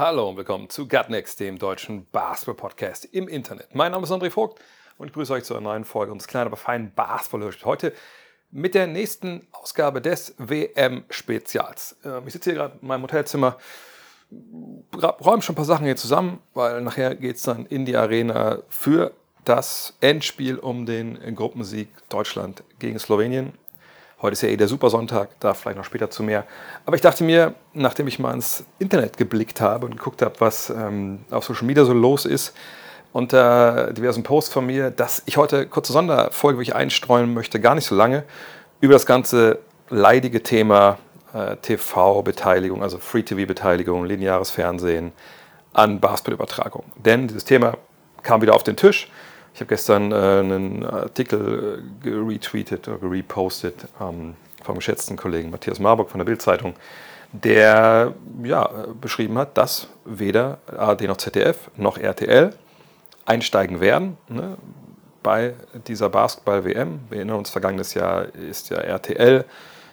Hallo und willkommen zu Gutnext, dem deutschen Basketball-Podcast im Internet. Mein Name ist André Vogt und ich grüße euch zu einer neuen Folge unseres kleinen, aber feinen basketball Heute mit der nächsten Ausgabe des WM-Spezials. Ähm, Ich sitze hier gerade in meinem Hotelzimmer, räume schon ein paar Sachen hier zusammen, weil nachher geht es dann in die Arena für das Endspiel um den Gruppensieg Deutschland gegen Slowenien. Heute ist ja eh der Supersonntag, da vielleicht noch später zu mehr. Aber ich dachte mir, nachdem ich mal ins Internet geblickt habe und geguckt habe, was ähm, auf Social Media so los ist, unter diversen Posts von mir, dass ich heute kurze Sonderfolge, wo ich einstreuen möchte, gar nicht so lange, über das ganze leidige Thema äh, TV-Beteiligung, also Free-TV-Beteiligung, lineares Fernsehen an Basketballübertragung. Denn dieses Thema kam wieder auf den Tisch. Ich habe gestern äh, einen Artikel äh, retweetet oder repostet ähm, vom geschätzten Kollegen Matthias Marburg von der Bild-Zeitung, der ja, beschrieben hat, dass weder ARD noch ZDF noch RTL einsteigen werden ne, bei dieser Basketball-WM. Wir erinnern uns, vergangenes Jahr ist ja RTL,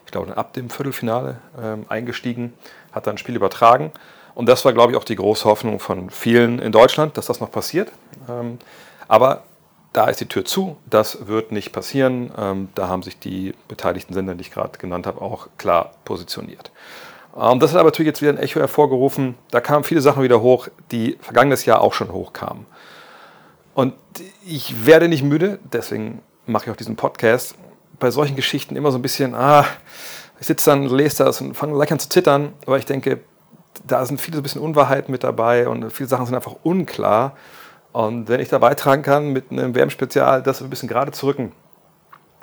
ich glaube, ab dem Viertelfinale ähm, eingestiegen, hat dann ein Spiel übertragen. Und das war, glaube ich, auch die große Hoffnung von vielen in Deutschland, dass das noch passiert. Ähm, aber da ist die Tür zu, das wird nicht passieren. Ähm, da haben sich die beteiligten Sender, die ich gerade genannt habe, auch klar positioniert. Ähm, das hat aber natürlich jetzt wieder ein Echo hervorgerufen. Da kamen viele Sachen wieder hoch, die vergangenes Jahr auch schon hochkamen. Und ich werde nicht müde, deswegen mache ich auch diesen Podcast, bei solchen Geschichten immer so ein bisschen, ah, ich sitze dann, lese das und fange gleich an zu zittern, aber ich denke, da sind viele so ein bisschen Unwahrheiten mit dabei und viele Sachen sind einfach unklar. Und wenn ich da beitragen kann mit einem WM-Spezial, das ein bisschen gerade zu rücken,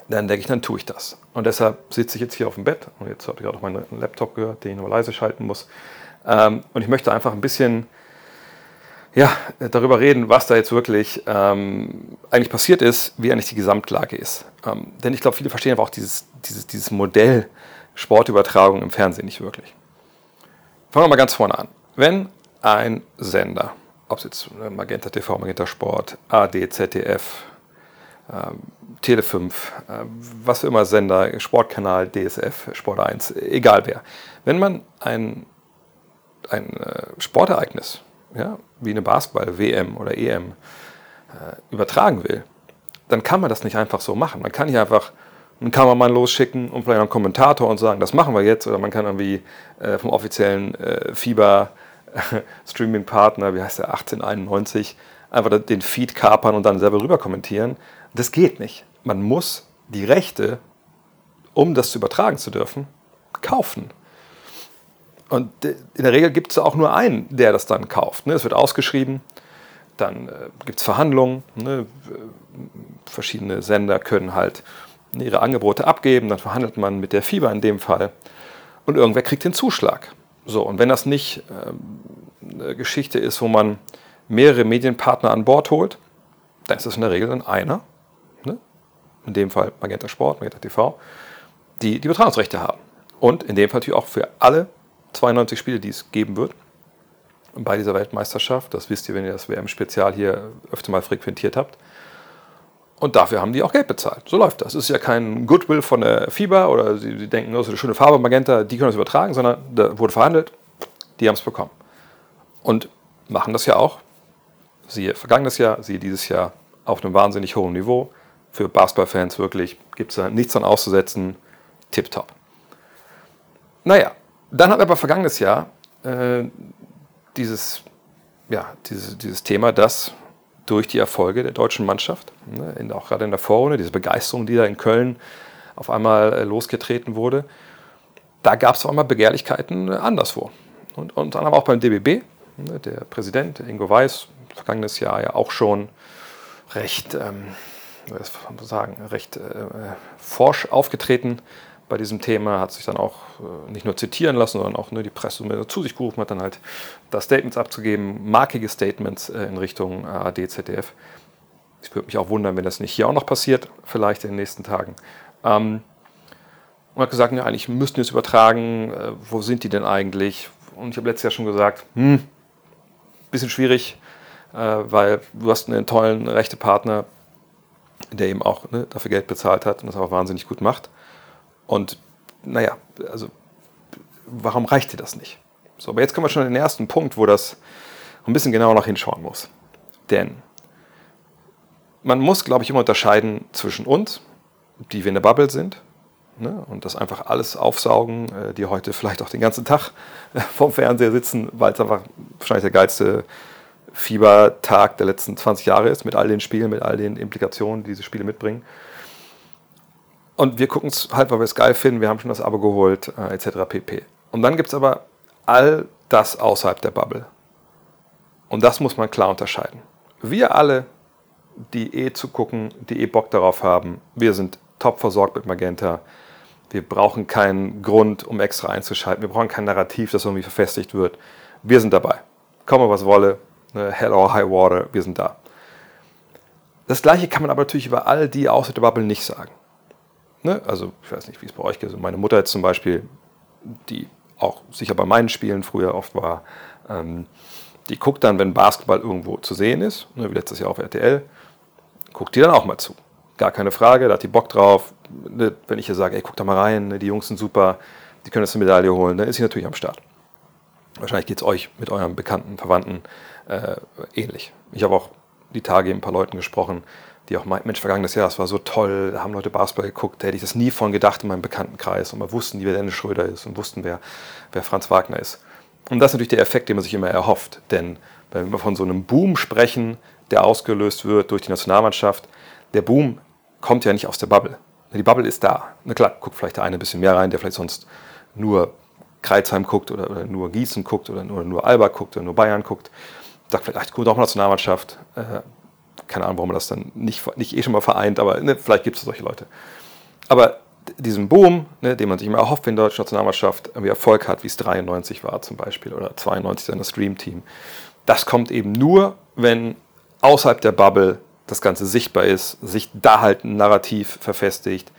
dann denke ich, dann tue ich das. Und deshalb sitze ich jetzt hier auf dem Bett und jetzt habt ihr gerade auch meinen Laptop gehört, den ich noch leise schalten muss. Ähm, und ich möchte einfach ein bisschen ja, darüber reden, was da jetzt wirklich ähm, eigentlich passiert ist, wie eigentlich die Gesamtlage ist. Ähm, denn ich glaube, viele verstehen aber auch dieses, dieses, dieses Modell Sportübertragung im Fernsehen nicht wirklich. Fangen wir mal ganz vorne an. Wenn ein Sender, ob es jetzt äh, Magenta TV, Magenta Sport, AD, ZDF, ähm, Tele 5, äh, was für immer Sender, Sportkanal, DSF, Sport 1, egal wer. Wenn man ein, ein äh, Sportereignis, ja, wie eine Basketball-WM oder EM, äh, übertragen will, dann kann man das nicht einfach so machen. Man kann hier einfach einen Kameramann losschicken und vielleicht einen Kommentator und sagen, das machen wir jetzt. Oder man kann irgendwie äh, vom offiziellen äh, FIBA-Streaming-Partner, wie heißt der, 1891, einfach den Feed kapern und dann selber rüber kommentieren. Das geht nicht. Man muss die Rechte, um das zu übertragen zu dürfen, kaufen. Und in der Regel gibt es auch nur einen, der das dann kauft. Ne? Es wird ausgeschrieben, dann äh, gibt es Verhandlungen. Ne? Verschiedene Sender können halt ihre Angebote abgeben, dann verhandelt man mit der FIBA in dem Fall und irgendwer kriegt den Zuschlag. So, und wenn das nicht ähm, eine Geschichte ist, wo man mehrere Medienpartner an Bord holt, dann ist das in der Regel dann einer, ne? in dem Fall Magenta Sport, Magenta TV, die die Übertragungsrechte haben. Und in dem Fall natürlich auch für alle 92 Spiele, die es geben wird bei dieser Weltmeisterschaft. Das wisst ihr, wenn ihr das WM-Spezial hier öfter mal frequentiert habt. Und dafür haben die auch Geld bezahlt. So läuft das. Es ist ja kein Goodwill von der FIBA oder sie, sie denken, das ist eine schöne Farbe, Magenta, die können das übertragen, sondern da wurde verhandelt, die haben es bekommen. Und machen das ja auch, siehe vergangenes Jahr, siehe dieses Jahr, auf einem wahnsinnig hohen Niveau. Für Basketballfans wirklich gibt es da nichts dran auszusetzen. Tipptopp. Naja, dann wir aber vergangenes Jahr äh, dieses, ja, dieses, dieses Thema, dass durch die Erfolge der deutschen Mannschaft, ne, in, auch gerade in der Vorrunde, diese Begeisterung, die da in Köln auf einmal äh, losgetreten wurde, da gab es auf einmal Begehrlichkeiten äh, anderswo. Und unter anderem auch beim DBB, ne, der Präsident Ingo Weiß, vergangenes Jahr ja auch schon recht, ähm, was sagen, recht äh, forsch aufgetreten bei diesem Thema, hat sich dann auch äh, nicht nur zitieren lassen, sondern auch ne, die Presse zu sich gerufen, hat dann halt da Statements abzugeben, markige Statements äh, in Richtung ARD, ZDF. Ich würde mich auch wundern, wenn das nicht hier auch noch passiert, vielleicht in den nächsten Tagen. Ähm, und hat gesagt, ja, eigentlich müssten wir es übertragen. Äh, wo sind die denn eigentlich? Und ich habe letztes Jahr schon gesagt, hm, bisschen schwierig, äh, weil du hast einen tollen rechte Partner, der eben auch ne, dafür Geld bezahlt hat und das auch wahnsinnig gut macht. Und naja, also warum reicht dir das nicht? So, aber jetzt kommen wir schon an den ersten Punkt, wo das ein bisschen genauer noch hinschauen muss. Denn man muss, glaube ich, immer unterscheiden zwischen uns, die wir in der Bubble sind, ne, und das einfach alles aufsaugen, äh, die heute vielleicht auch den ganzen Tag äh, vorm Fernseher sitzen, weil es einfach wahrscheinlich der geilste Fiebertag der letzten 20 Jahre ist, mit all den Spielen, mit all den Implikationen, die diese Spiele mitbringen. Und wir gucken es halt, weil wir es geil finden, wir haben schon das Abo geholt, äh, etc. pp. Und dann gibt es aber all das außerhalb der Bubble. Und das muss man klar unterscheiden. Wir alle, die eh zu gucken, die eh Bock darauf haben, wir sind top versorgt mit Magenta. Wir brauchen keinen Grund, um extra einzuschalten. Wir brauchen kein Narrativ, das irgendwie verfestigt wird. Wir sind dabei. Komme, was wolle. Ne, hell or high water, wir sind da. Das gleiche kann man aber natürlich über all die außer der Bubble nicht sagen. Ne? Also, ich weiß nicht, wie es bei euch ist. Meine Mutter jetzt zum Beispiel, die auch sicher bei meinen Spielen früher oft war, ähm, die guckt dann, wenn Basketball irgendwo zu sehen ist, ne, wie letztes Jahr auf RTL, guckt die dann auch mal zu. Gar keine Frage, da hat die Bock drauf. Ne, wenn ich ihr sage, ey, guck da mal rein, ne, die Jungs sind super, die können jetzt eine Medaille holen, dann ist sie natürlich am Start. Wahrscheinlich geht es euch mit euren Bekannten, Verwandten äh, ähnlich. Ich habe auch die Tage mit ein paar Leuten gesprochen, die auch meinten, Mensch, vergangenes Jahr, das war so toll, da haben Leute Basketball geguckt, da hätte ich das nie von gedacht in meinem Bekanntenkreis und wir wussten, wer Dennis Schröder ist und wussten, wer, wer Franz Wagner ist. Und das ist natürlich der Effekt, den man sich immer erhofft, denn wenn wir von so einem Boom sprechen, der ausgelöst wird durch die Nationalmannschaft, der Boom kommt ja nicht aus der Bubble. Die Bubble ist da. Na klar, guckt vielleicht der eine ein bisschen mehr rein, der vielleicht sonst nur Kreuzheim guckt oder, oder nur Gießen guckt oder nur, nur Alba guckt oder nur Bayern guckt sagt vielleicht, ach, gut, auch Nationalmannschaft. Äh, keine Ahnung, warum man das dann nicht, nicht eh schon mal vereint, aber ne, vielleicht gibt es solche Leute. Aber diesen Boom, ne, den man sich immer erhofft, wenn die deutsche Nationalmannschaft irgendwie Erfolg hat, wie es 93 war zum Beispiel oder 92 dann das Stream-Team, das kommt eben nur, wenn außerhalb der Bubble das Ganze sichtbar ist, sich da halt ein Narrativ verfestigt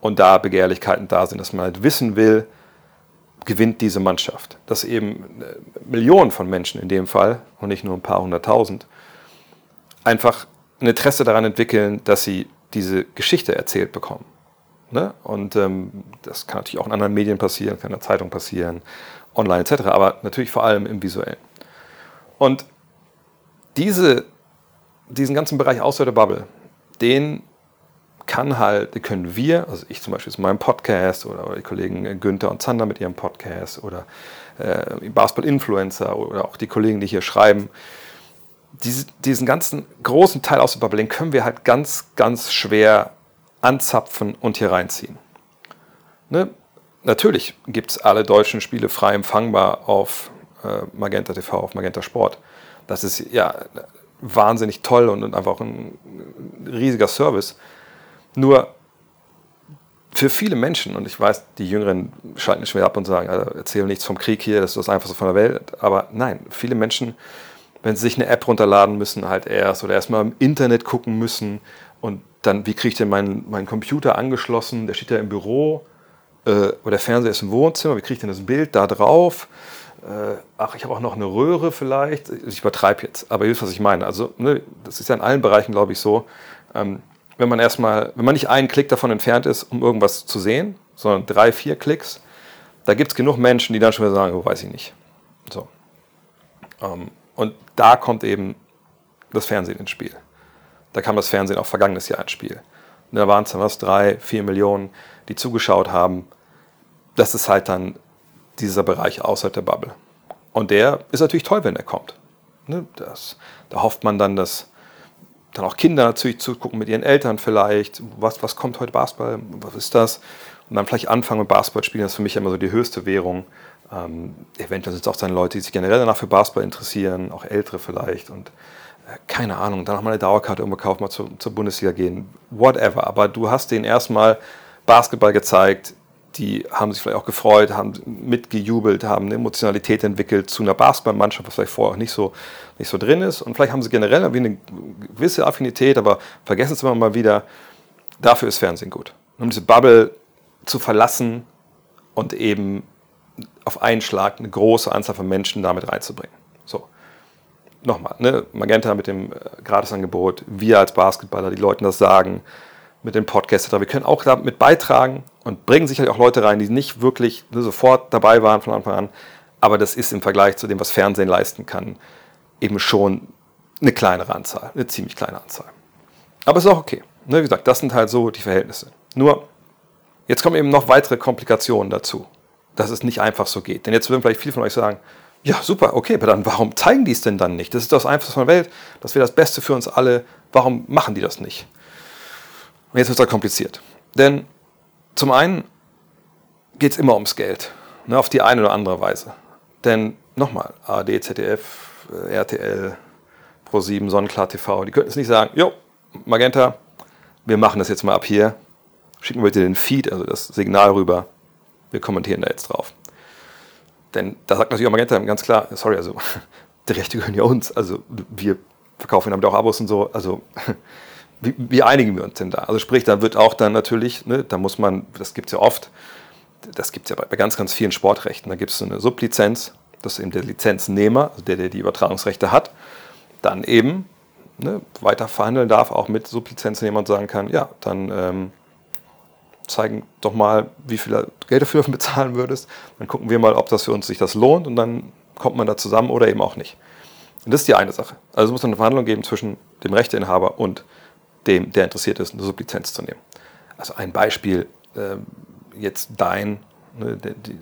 und da Begehrlichkeiten da sind, dass man halt wissen will, gewinnt diese Mannschaft. Dass eben äh, Millionen von Menschen in dem Fall und nicht nur ein paar hunderttausend einfach ein Interesse daran entwickeln, dass sie diese Geschichte erzählt bekommen. Ne? Und ähm, das kann natürlich auch in anderen Medien passieren, kann in der Zeitung passieren, online etc., aber natürlich vor allem im Visuellen. Und diese, diesen ganzen Bereich außer der Bubble, den kann halt, können wir, also ich zum Beispiel mit meinem Podcast oder, die Kollegen Günther und Zander mit ihrem Podcast oder äh, Basketball-Influencer oder auch die Kollegen, die hier schreiben, diese, diesen ganzen großen Teil aus der Bubble, können wir halt ganz, ganz schwer anzapfen und hier reinziehen. Ne? Natürlich gibt es alle deutschen Spiele frei empfangbar auf äh, Magenta TV, auf Magenta Sport. Das ist ja wahnsinnig toll und, und einfach ein riesiger Service. Nur für viele Menschen, und ich weiß, die Jüngeren schalten schwer ab und sagen, also erzähl nichts vom Krieg hier, das ist das Einfachste von der Welt. Aber nein, viele Menschen, wenn sie sich eine App runterladen müssen, halt erst oder erstmal im Internet gucken müssen und dann, wie kriege ich denn meinen, meinen Computer angeschlossen? Der steht ja im Büro äh, oder der Fernseher ist im Wohnzimmer, wie kriege ich denn das Bild da drauf? Äh, ach, ich habe auch noch eine Röhre vielleicht. Ich übertreibe jetzt, aber ihr wisst, was ich meine. Also, ne, das ist ja in allen Bereichen, glaube ich, so. Ähm, wenn man erstmal, wenn man nicht einen Klick davon entfernt ist, um irgendwas zu sehen, sondern drei, vier Klicks, da gibt es genug Menschen, die dann schon wieder sagen, oh, weiß ich nicht. So. Ähm, und da kommt eben das Fernsehen ins Spiel. Da kam das Fernsehen auch vergangenes Jahr ins Spiel. Und da waren es dann was, drei, vier Millionen, die zugeschaut haben. Das ist halt dann dieser Bereich außerhalb der Bubble. Und der ist natürlich toll, wenn er kommt. Ne, das, da hofft man dann, dass dann auch Kinder natürlich zugucken mit ihren Eltern vielleicht. Was, was kommt heute Basketball? Was ist das? Und dann vielleicht anfangen mit Basketball spielen, das ist für mich immer so die höchste Währung. Ähm, eventuell sind es auch dann Leute, die sich generell danach für Basketball interessieren, auch ältere vielleicht. Und äh, keine Ahnung, dann auch mal eine Dauerkarte irgendwo mal zur, zur Bundesliga gehen, whatever. Aber du hast denen erstmal Basketball gezeigt, die haben sich vielleicht auch gefreut, haben mitgejubelt, haben eine Emotionalität entwickelt zu einer Basketballmannschaft, was vielleicht vorher auch nicht so, nicht so drin ist. Und vielleicht haben sie generell eine gewisse Affinität, aber vergessen Sie immer mal wieder, dafür ist Fernsehen gut. Um diese Bubble zu verlassen und eben auf einen Schlag eine große Anzahl von Menschen damit reinzubringen. So. Nochmal, ne? Magenta mit dem äh, Gratisangebot, wir als Basketballer, die Leuten das sagen, mit dem Podcast, wir können auch damit beitragen und bringen sicherlich auch Leute rein, die nicht wirklich sofort dabei waren von Anfang an. Aber das ist im Vergleich zu dem, was Fernsehen leisten kann, eben schon eine kleinere Anzahl, eine ziemlich kleine Anzahl. Aber es ist auch okay. Ne, wie gesagt, das sind halt so die Verhältnisse. Nur, jetzt kommen eben noch weitere Komplikationen dazu, dass es nicht einfach so geht. Denn jetzt würden vielleicht viele von euch sagen, ja, super, okay, aber dann warum zeigen die es denn dann nicht? Das ist das Einfachste von der Welt, das wäre das Beste für uns alle. Warum machen die das nicht? Und jetzt wird es halt kompliziert. Denn zum einen geht es immer ums Geld, ne, auf die eine oder andere Weise. Denn nochmal, ARD, ZDF, äh, RTL, Pro7, Sonnenklar TV, die könnten es nicht sagen, jo, Magenta, wir machen das jetzt mal ab hier, schicken wir bitte den Feed, also das Signal rüber, wir kommentieren da jetzt drauf. Denn da sagt natürlich auch Magenta ganz klar, sorry, also die Rechte gehören ja uns, also wir verkaufen damit auch Abos und so, also wie, wie, einigen wir uns denn da? Also sprich, da wird auch dann natürlich, ne, da muss man, das gibt es ja oft, das gibt es ja bei, bei, ganz, ganz vielen Sportrechten, da gibt es so eine Sublizenz, das ist eben der Lizenznehmer, also der, der die Übertragungsrechte hat, dann eben ne, weiter verhandeln darf, auch mit Sublizenznehmern und sagen kann, ja, dann ähm, zeigen doch mal, wie viel Geld dafür bezahlen würdest, dann gucken wir mal, ob das für uns sich das lohnt und dann kommt man da zusammen oder eben auch nicht. Und das ist die eine Sache. Also es muss eine Verhandlung geben zwischen dem Rechteinhaber und dem, der interessiert ist, eine Sublizenz zu nehmen. Also ein Beispiel, äh, jetzt Dein, ne, die,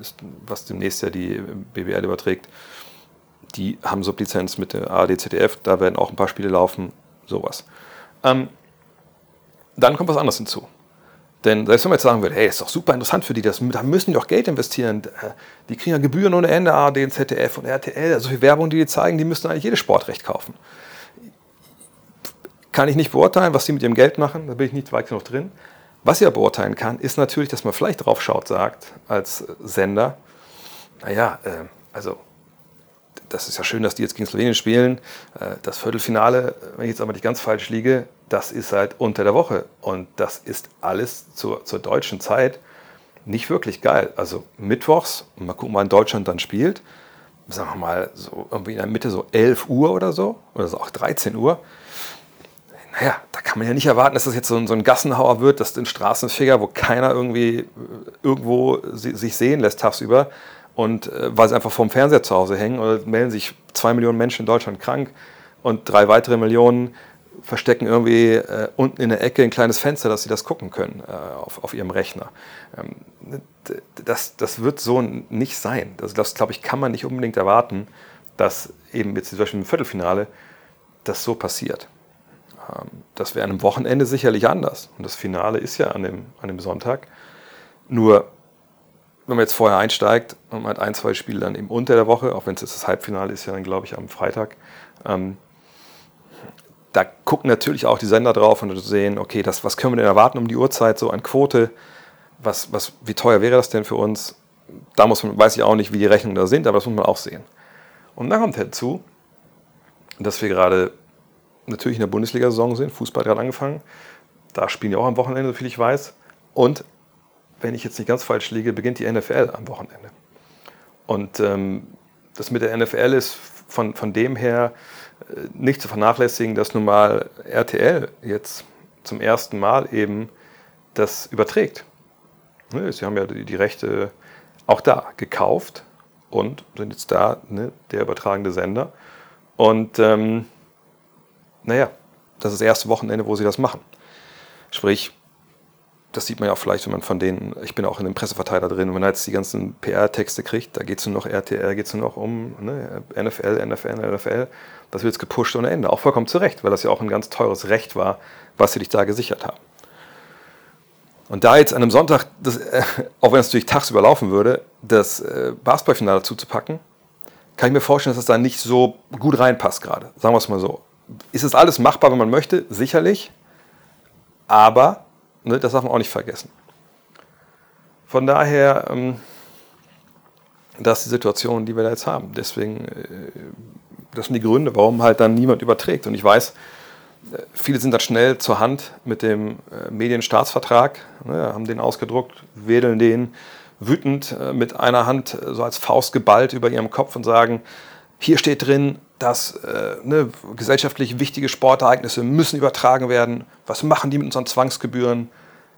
was demnächst ja die BWL überträgt, die haben Sublizenz mit der ARD, ZDF, da werden auch ein paar Spiele laufen, sowas. Ähm, dann kommt was anderes hinzu. Denn selbst wenn man jetzt sagen würde, hey, ist doch super interessant für die, das, da müssen die doch Geld investieren. Äh, die kriegen ja Gebühren ohne Ende, ARD, ZDF und RTL. Also viel Werbung, die die zeigen, die müssten eigentlich jedes Sportrecht kaufen. Kann ich nicht beurteilen, was sie mit ihrem Geld machen, da bin ich nicht weit genug drin. Was ich aber beurteilen kann, ist natürlich, dass man vielleicht drauf schaut, sagt, als Sender, naja, äh, also das ist ja schön, dass die jetzt gegen Slowenien spielen. Äh, das Viertelfinale, wenn ich jetzt aber nicht ganz falsch liege, das ist halt unter der Woche. Und das ist alles zur, zur deutschen Zeit nicht wirklich geil. Also mittwochs, mal gucken, wann Deutschland dann spielt, sagen wir mal so irgendwie in der Mitte so 11 Uhr oder so, oder so auch 13 Uhr naja, da kann man ja nicht erwarten, dass das jetzt so ein, so ein Gassenhauer wird, dass den Straßenfeger, wo keiner irgendwie äh, irgendwo sich sehen lässt tagsüber und äh, weil sie einfach vorm Fernseher zu Hause hängen oder melden sich zwei Millionen Menschen in Deutschland krank und drei weitere Millionen verstecken irgendwie äh, unten in der Ecke ein kleines Fenster, dass sie das gucken können äh, auf, auf ihrem Rechner. Ähm, das, das wird so nicht sein. Das, das glaube ich, kann man nicht unbedingt erwarten, dass eben jetzt zum Beispiel im Viertelfinale das so passiert. Ähm, das wäre an einem Wochenende sicherlich anders. Und das Finale ist ja an dem, an dem Sonntag. Nur, wenn man jetzt vorher einsteigt und man hat ein, zwei Spiele dann eben unter der Woche, auch wenn es jetzt das Halbfinale ist, ja dann glaube ich am Freitag, ähm, da gucken natürlich auch die Sender drauf und sehen, okay, das, was können wir denn erwarten um die Uhrzeit, so an Quote, was, was, wie teuer wäre das denn für uns? Da muss man, weiß ich auch nicht, wie die Rechnungen da sind, aber das muss man auch sehen. Und dann kommt hinzu, dass wir gerade natürlich in der Bundesliga-Saison sind. Fußball gerade angefangen. Da spielen die auch am Wochenende, soviel ich weiß. Und wenn ich jetzt nicht ganz falsch liege, beginnt die NFL am Wochenende. Und ähm, das mit der NFL ist von, von dem her nicht zu vernachlässigen, dass nun mal RTL jetzt zum ersten Mal eben das überträgt. Ne, sie haben ja die, die Rechte auch da gekauft und sind jetzt da ne, der übertragende Sender. Und ähm, naja, das ist das erste Wochenende, wo sie das machen. Sprich, das sieht man ja auch vielleicht, wenn man von denen, ich bin auch in dem Presseverteiler drin, wenn man jetzt die ganzen PR-Texte kriegt, da geht es nur noch RTL, geht es nur noch um ne, NFL, NFL, NFL. Das wird jetzt gepusht ohne Ende. Auch vollkommen zu Recht, weil das ja auch ein ganz teures Recht war, was sie dich da gesichert haben. Und da jetzt an einem Sonntag, das, äh, auch wenn es natürlich tagsüber laufen würde, das äh, Basketballfinale zuzupacken, kann ich mir vorstellen, dass das da nicht so gut reinpasst gerade. Sagen wir es mal so ist es alles machbar, wenn man möchte? Sicherlich. Aber, ne, das darf man auch nicht vergessen. Von daher, ähm, das ist die Situation, die wir da jetzt haben. Deswegen, äh, das sind die Gründe, warum halt dann niemand überträgt. Und ich weiß, äh, viele sind da schnell zur Hand mit dem äh, Medienstaatsvertrag, ne, haben den ausgedruckt, wedeln den wütend äh, mit einer Hand äh, so als Faust geballt über ihrem Kopf und sagen, hier steht drin, dass äh, ne, gesellschaftlich wichtige Sportereignisse müssen übertragen werden. Was machen die mit unseren Zwangsgebühren?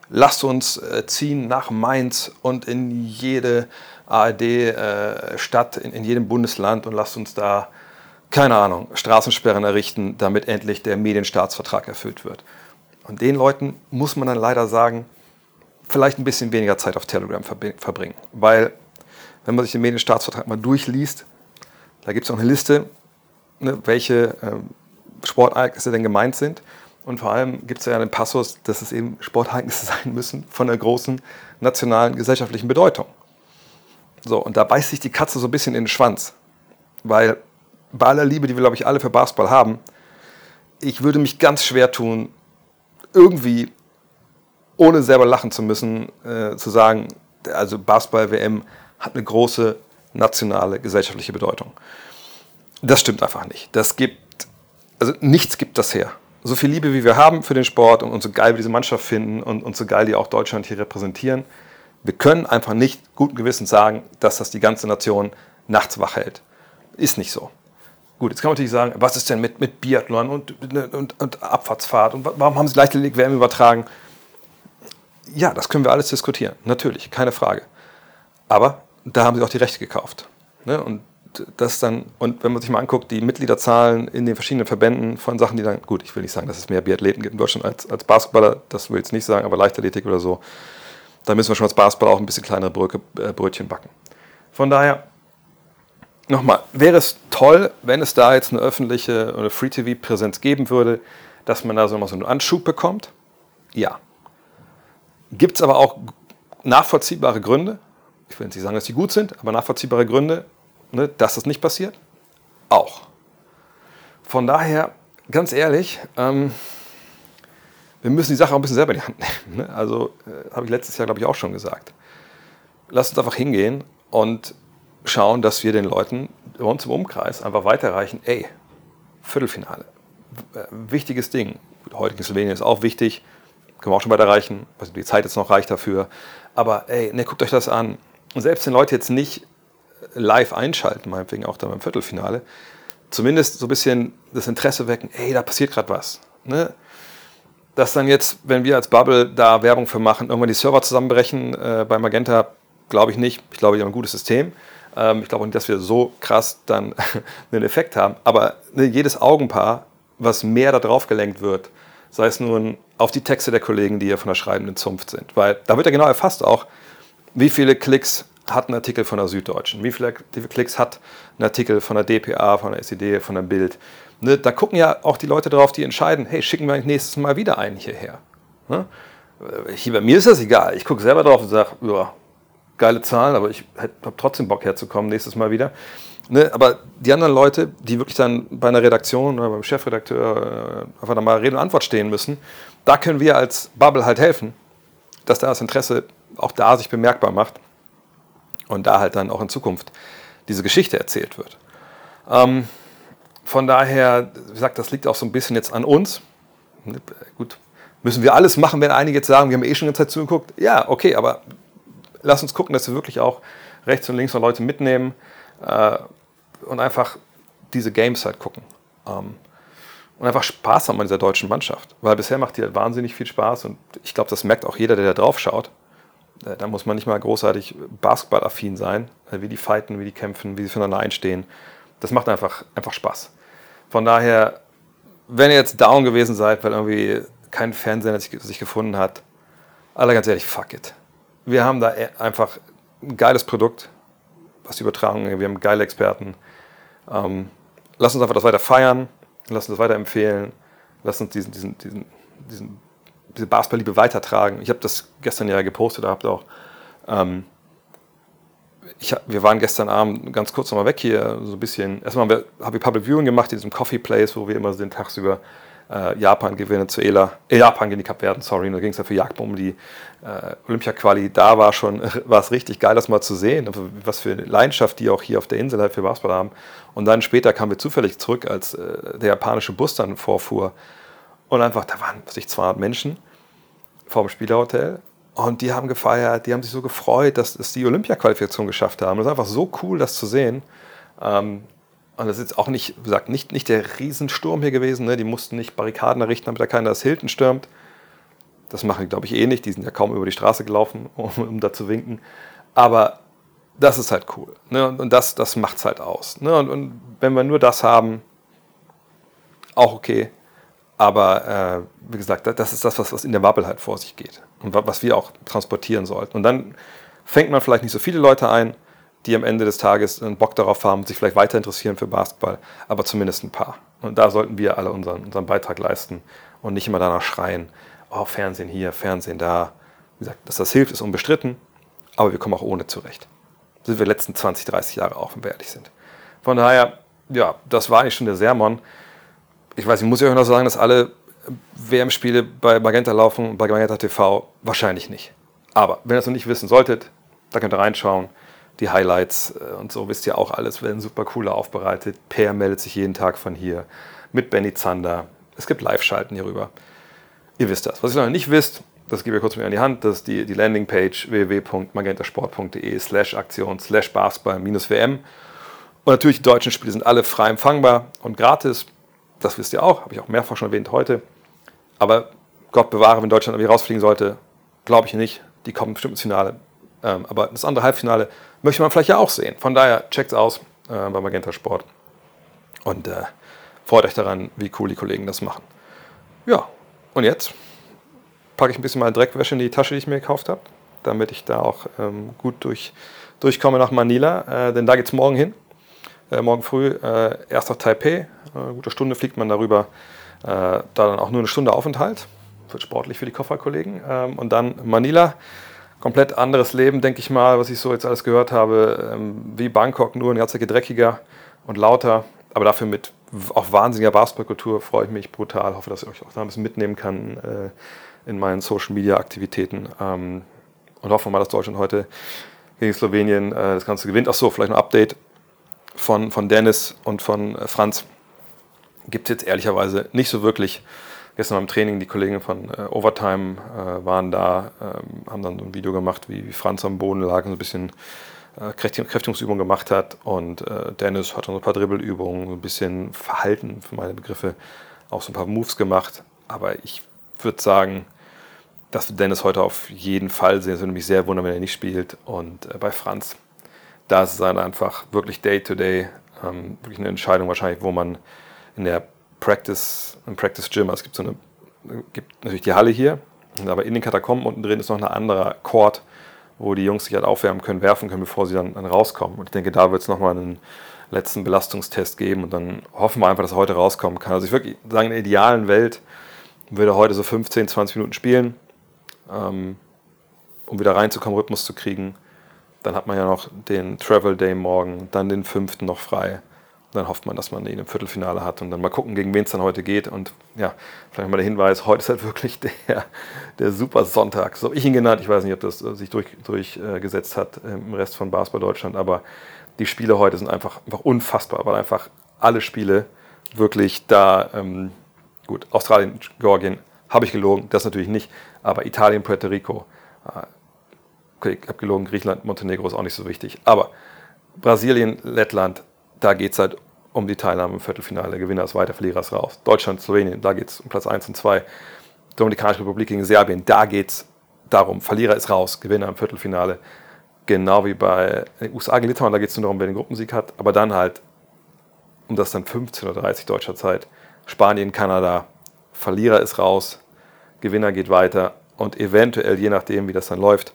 Lasst uns äh, ziehen nach Mainz und in jede ARD-Stadt, äh, in, in jedem Bundesland und lasst uns da, keine Ahnung, Straßensperren errichten, damit endlich der Medienstaatsvertrag erfüllt wird. Und den Leuten muss man dann leider sagen, vielleicht ein bisschen weniger Zeit auf Telegram verbringen. Weil, wenn man sich den Medienstaatsvertrag mal durchliest, da gibt es auch eine Liste, ne, welche ähm, Sportereignisse denn gemeint sind. Und vor allem gibt es ja den Passus, dass es eben Sportereignisse sein müssen von einer großen nationalen gesellschaftlichen Bedeutung. So, und da beißt sich die Katze so ein bisschen in den Schwanz. Weil bei aller Liebe, die wir, glaube ich, alle für Basketball haben, ich würde mich ganz schwer tun, irgendwie ohne selber lachen zu müssen, äh, zu sagen, also Basketball-WM hat eine große nationale gesellschaftliche Bedeutung. Das stimmt einfach nicht. Das gibt, also nichts gibt das her. So viel Liebe, wie wir haben für den Sport und, und so geil wir diese Mannschaft finden und, und so geil die auch Deutschland hier repräsentieren, wir können einfach nicht guten Gewissens sagen, dass das die ganze Nation nachts wach hält. Ist nicht so. Gut, jetzt kann man natürlich sagen, was ist denn mit, mit Biathlon und, und, und Abfahrtsfahrt und warum haben sie Leichtathletik-WM übertragen? Ja, das können wir alles diskutieren, natürlich, keine Frage. Aber da haben sie auch die Rechte gekauft. Ne? Und das dann, und wenn man sich mal anguckt, die Mitgliederzahlen in den verschiedenen Verbänden von Sachen, die dann, gut, ich will nicht sagen, dass es mehr Biathleten gibt in Deutschland als, als Basketballer, das will ich jetzt nicht sagen, aber Leichtathletik oder so, da müssen wir schon als Basketballer auch ein bisschen kleinere Bröke, äh, Brötchen backen. Von daher, nochmal, wäre es toll, wenn es da jetzt eine öffentliche oder Free-TV-Präsenz geben würde, dass man da so mal so einen Anschub bekommt? Ja. Gibt es aber auch nachvollziehbare Gründe, ich will nicht sagen, dass die gut sind, aber nachvollziehbare Gründe, ne, dass das nicht passiert? Auch. Von daher, ganz ehrlich, ähm, wir müssen die Sache auch ein bisschen selber in die Hand nehmen. Ne? Also, äh, habe ich letztes Jahr, glaube ich, auch schon gesagt. Lass uns einfach hingehen und schauen, dass wir den Leuten bei uns im Umkreis einfach weiterreichen, ey, Viertelfinale, äh, wichtiges Ding. Heute in Slowenien ist auch wichtig, können wir auch schon weiterreichen, also die Zeit jetzt noch reicht dafür. Aber ey, ne, guckt euch das an. Und selbst wenn Leute jetzt nicht live einschalten, meinetwegen auch dann beim Viertelfinale, zumindest so ein bisschen das Interesse wecken, ey, da passiert gerade was. Ne? Dass dann jetzt, wenn wir als Bubble da Werbung für machen, irgendwann die Server zusammenbrechen äh, bei Magenta, glaube ich nicht. Ich glaube, die haben ein gutes System. Ähm, ich glaube nicht, dass wir so krass dann einen Effekt haben. Aber ne, jedes Augenpaar, was mehr darauf gelenkt wird, sei es nun auf die Texte der Kollegen, die hier von der schreibenden Zunft sind. Weil da wird ja genau erfasst auch, wie viele Klicks hat ein Artikel von der Süddeutschen, wie viele, Klicks hat ein Artikel von der DPA, von der SED, von der Bild. Ne, da gucken ja auch die Leute drauf, die entscheiden, hey, schicken wir nächstes Mal wieder einen hierher. Ne? Hier, bei mir ist das egal. Ich gucke selber drauf und sage, ja, geile Zahlen, aber ich habe trotzdem Bock herzukommen nächstes Mal wieder. Ne, aber die anderen Leute, die wirklich dann bei einer Redaktion oder beim Chefredakteur äh, einfach mal Rede und Antwort stehen müssen, da können wir als Bubble halt helfen, dass da das Interesse auch da sich bemerkbar macht und da halt dann auch in Zukunft diese Geschichte erzählt wird. Ähm, von daher, wie gesagt, das liegt auch so ein bisschen jetzt an uns. Gut, müssen wir alles machen, wenn einige jetzt sagen, wir haben eh schon eine Zeit zugeguckt. Ja, okay, aber lass uns gucken, dass wir wirklich auch rechts und links von Leute mitnehmen äh, und einfach diese Games halt gucken. Ähm, und einfach Spaß haben an dieser deutschen Mannschaft. Weil bisher macht die halt wahnsinnig viel Spaß und ich glaube, das merkt auch jeder, der da drauf schaut. Äh, da muss man nicht mal großartig basketballaffin sein, äh, wie die fighten, wie die kämpfen, wie sie füreinander einstehen. Das macht einfach, einfach Spaß. Von daher, wenn ihr jetzt down gewesen seid, weil irgendwie kein Fernseher sich, gefunden hat, alle ganz ehrlich, fuck it. Wir haben da e, einfach ein geiles Produkt, was die Übertragung, wir haben geile Experten. Ähm, lasst uns einfach das weiter feiern, lasst uns das weiterempfehlen, lasst uns diesen, diesen, diesen, diesen diese Basketball-Liebe weitertragen. Ich habe das gestern ja gepostet, habt auch. Ähm, ich, wir waren gestern Abend ganz kurz nochmal weg hier, so ein bisschen. Erstmal habe ich Public Viewing gemacht in diesem Coffee Place, wo wir immer sind tagsüber. äh, Japan gegen Venezuela, äh, Japan gegen die Kapverden, sorry, da ging es ja für Jagd um die äh, Olympia-Quali. Da war schon, war es richtig geil, das mal zu sehen, was für eine Leidenschaft die auch hier auf der Insel halt für Basketball haben. Und dann später kamen wir zufällig zurück, als äh, der japanische Bus dann vorfuhr. Und einfach, da waren sich 200 Menschen vor dem Spielerhotel und die haben gefeiert, die haben sich so gefreut, dass, dass die Olympia-Qualifikation geschafft haben. Das ist einfach so cool, das zu sehen. Ähm, und das ist jetzt auch nicht, gesagt, nicht, nicht der Riesensturm hier gewesen. Ne? Die mussten nicht Barrikaden errichten, damit da keiner das Hilton stürmt. Das machen die, glaube ich, eh nicht. Die sind ja kaum über die Straße gelaufen, um, um da zu winken. Aber das ist halt cool. Ne? Und, und, das, das macht es halt aus. Ne? Und, und, wenn wir nur das haben, auch okay. Aber äh, wie gesagt, das ist das, was, was in der Bubble halt vor sich geht. Und was wir auch transportieren sollten. Und dann fängt man vielleicht nicht so viele Leute ein, die am Ende des Tages einen Bock darauf haben, sich vielleicht weiter interessieren für Basketball, aber zumindest ein paar. Und da sollten wir alle unseren, unseren Beitrag leisten und nicht immer danach schreien, oh, Fernsehen hier, Fernsehen da. Wie gesagt, dass das hilft, ist unbestritten, aber wir kommen auch ohne zurecht. Sind wir letzten 20, 30 Jahre auch, wenn wir ehrlich sind. Von daher, ja, das war eigentlich schon der Sermon. Ich weiß, ich muss euch noch sagen, dass alle WM-Spiele bei Magenta laufen, bei Magenta TV wahrscheinlich nicht. Aber wenn ihr es noch nicht wissen solltet, da könnt ihr reinschauen die Highlights äh, und so wisst ihr auch alles, werden super cool aufbereitet. Per meldet sich jeden Tag von hier mit Benny Zander. Es gibt Live-Schalten hierüber. Ihr wisst das. Was ihr noch nicht wisst, das gebe ich kurz mir an die Hand, das ist die, die Landingpage www.magentasport.de slash Aktion slash Basketball minus WM. Und natürlich, die deutschen Spiele sind alle frei empfangbar und gratis. Das wisst ihr auch, habe ich auch mehrfach schon erwähnt heute. Aber Gott bewahre, wenn Deutschland irgendwie rausfliegen sollte, glaube ich nicht. Die kommen bestimmt ins Finale. Ähm, aber das andere Halbfinale möchte man vielleicht ja auch sehen. Von daher checkt es aus äh, bei Magenta Sport und äh, freut euch daran, wie cool die Kollegen das machen. Ja, und jetzt packe ich ein bisschen mal Dreckwäsche in die Tasche, die ich mir gekauft habe, damit ich da auch ähm, gut durch, durchkomme nach Manila, äh, denn da geht es morgen hin. Äh, morgen früh äh, erst nach Taipei, eine gute Stunde fliegt man darüber, äh, da dann auch nur eine Stunde Aufenthalt, wird sportlich für die Kofferkollegen, ähm, und dann Manila. Komplett anderes Leben, denke ich mal, was ich so jetzt alles gehört habe, ähm, wie Bangkok, nur ein ganzer dreckiger und lauter, aber dafür mit auch wahnsinniger Basketballkultur freue ich mich brutal. Hoffe, dass ich euch auch da ein bisschen mitnehmen kann äh, in meinen Social Media Aktivitäten. Ähm, und hoffe mal, dass Deutschland heute gegen Slowenien äh, das Ganze gewinnt. Achso, vielleicht ein Update von, von Dennis und von äh, Franz. Gibt es jetzt ehrlicherweise nicht so wirklich gestern beim Training, die Kollegen von äh, Overtime äh, waren da, ähm, haben dann so ein Video gemacht, wie, wie Franz am Boden lag und so ein bisschen äh, Kräftigungsübungen gemacht hat. Und Dennis hat dann so ein paar Dribbelübungen, so ein bisschen Verhalten für meine Begriffe, auch so ein paar Moves gemacht. Aber ich würde sagen, dass wir Dennis heute auf jeden Fall sehen. Es würde mich sehr wundern, wenn er nicht spielt. Und bei Franz, da ist es dann einfach wirklich Day-to-Day, -Day, ähm, wirklich eine Entscheidung wahrscheinlich, wo man in der Practice, im Practice Gym. Also es gibt so eine, gibt natürlich die Halle hier, aber in den Katakomben unten drin ist noch ein anderer Court, wo die Jungs sich halt aufwärmen können, werfen können, bevor sie dann, dann rauskommen. Und ich denke, da wird es nochmal einen letzten Belastungstest geben und dann hoffen wir einfach, dass er heute rauskommen kann. Also ich würde sagen, in der idealen Welt würde er heute so 15, 20 Minuten spielen, ähm, um wieder reinzukommen, Rhythmus zu kriegen. Dann hat man ja noch den Travel Day morgen, dann den fünften noch frei dann hofft man, dass man ihn im Viertelfinale hat und dann mal gucken, gegen wen es dann heute geht. Und ja, vielleicht mal der Hinweis, heute ist halt wirklich der, der Super Sonntag. So habe ich ihn genannt. Ich weiß nicht, ob das äh, sich durchgesetzt durch, äh, hat im Rest von Basketball Deutschland, aber die Spiele heute sind einfach, einfach unfassbar, weil einfach alle Spiele wirklich da, ähm, gut, Australien, Georgien, habe ich gelogen, das natürlich nicht, aber Italien, Puerto Rico, äh, okay, ich habe gelogen, Griechenland, Montenegro ist auch nicht so wichtig, aber Brasilien, Lettland, da geht es halt um die Teilnahme im Viertelfinale. Gewinner ist weiter, Verlierer ist raus. Deutschland, Slowenien, da geht es um Platz 1 und 2. Dominikanische Republik gegen Serbien, da geht es darum, Verlierer ist raus, Gewinner im Viertelfinale. Genau wie bei USA gegen Litauen, da geht es nur darum, wer den Gruppensieg hat. Aber dann halt, um das dann 15 oder 30 deutscher Zeit, Spanien, Kanada, Verlierer ist raus, Gewinner geht weiter und eventuell, je nachdem, wie das dann läuft,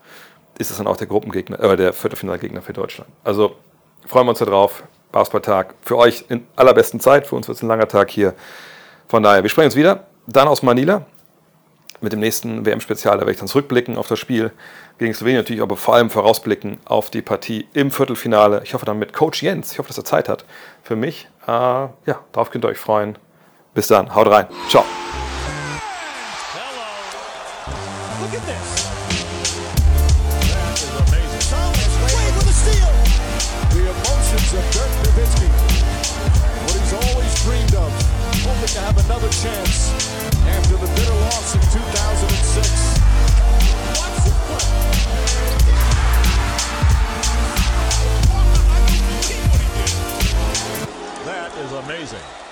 ist es dann auch der Gruppengegner, äh, der Viertelfinalgegner für Deutschland. Also freuen wir uns darauf. Basketballtag. Für euch in allerbesten Zeit, für uns wird es ein langer Tag hier. Von daher, wir sprechen uns wieder. Dann aus Manila mit dem nächsten WM-Spezial. Da werde ich dann zurückblicken auf das Spiel gegen Slowenien natürlich, aber vor allem vorausblicken auf die Partie im Viertelfinale. Ich hoffe dann mit Coach Jens. Ich hoffe, dass er Zeit hat für mich. Äh, ja, darauf könnt ihr euch freuen. Bis dann, haut rein. Ciao. Amazing.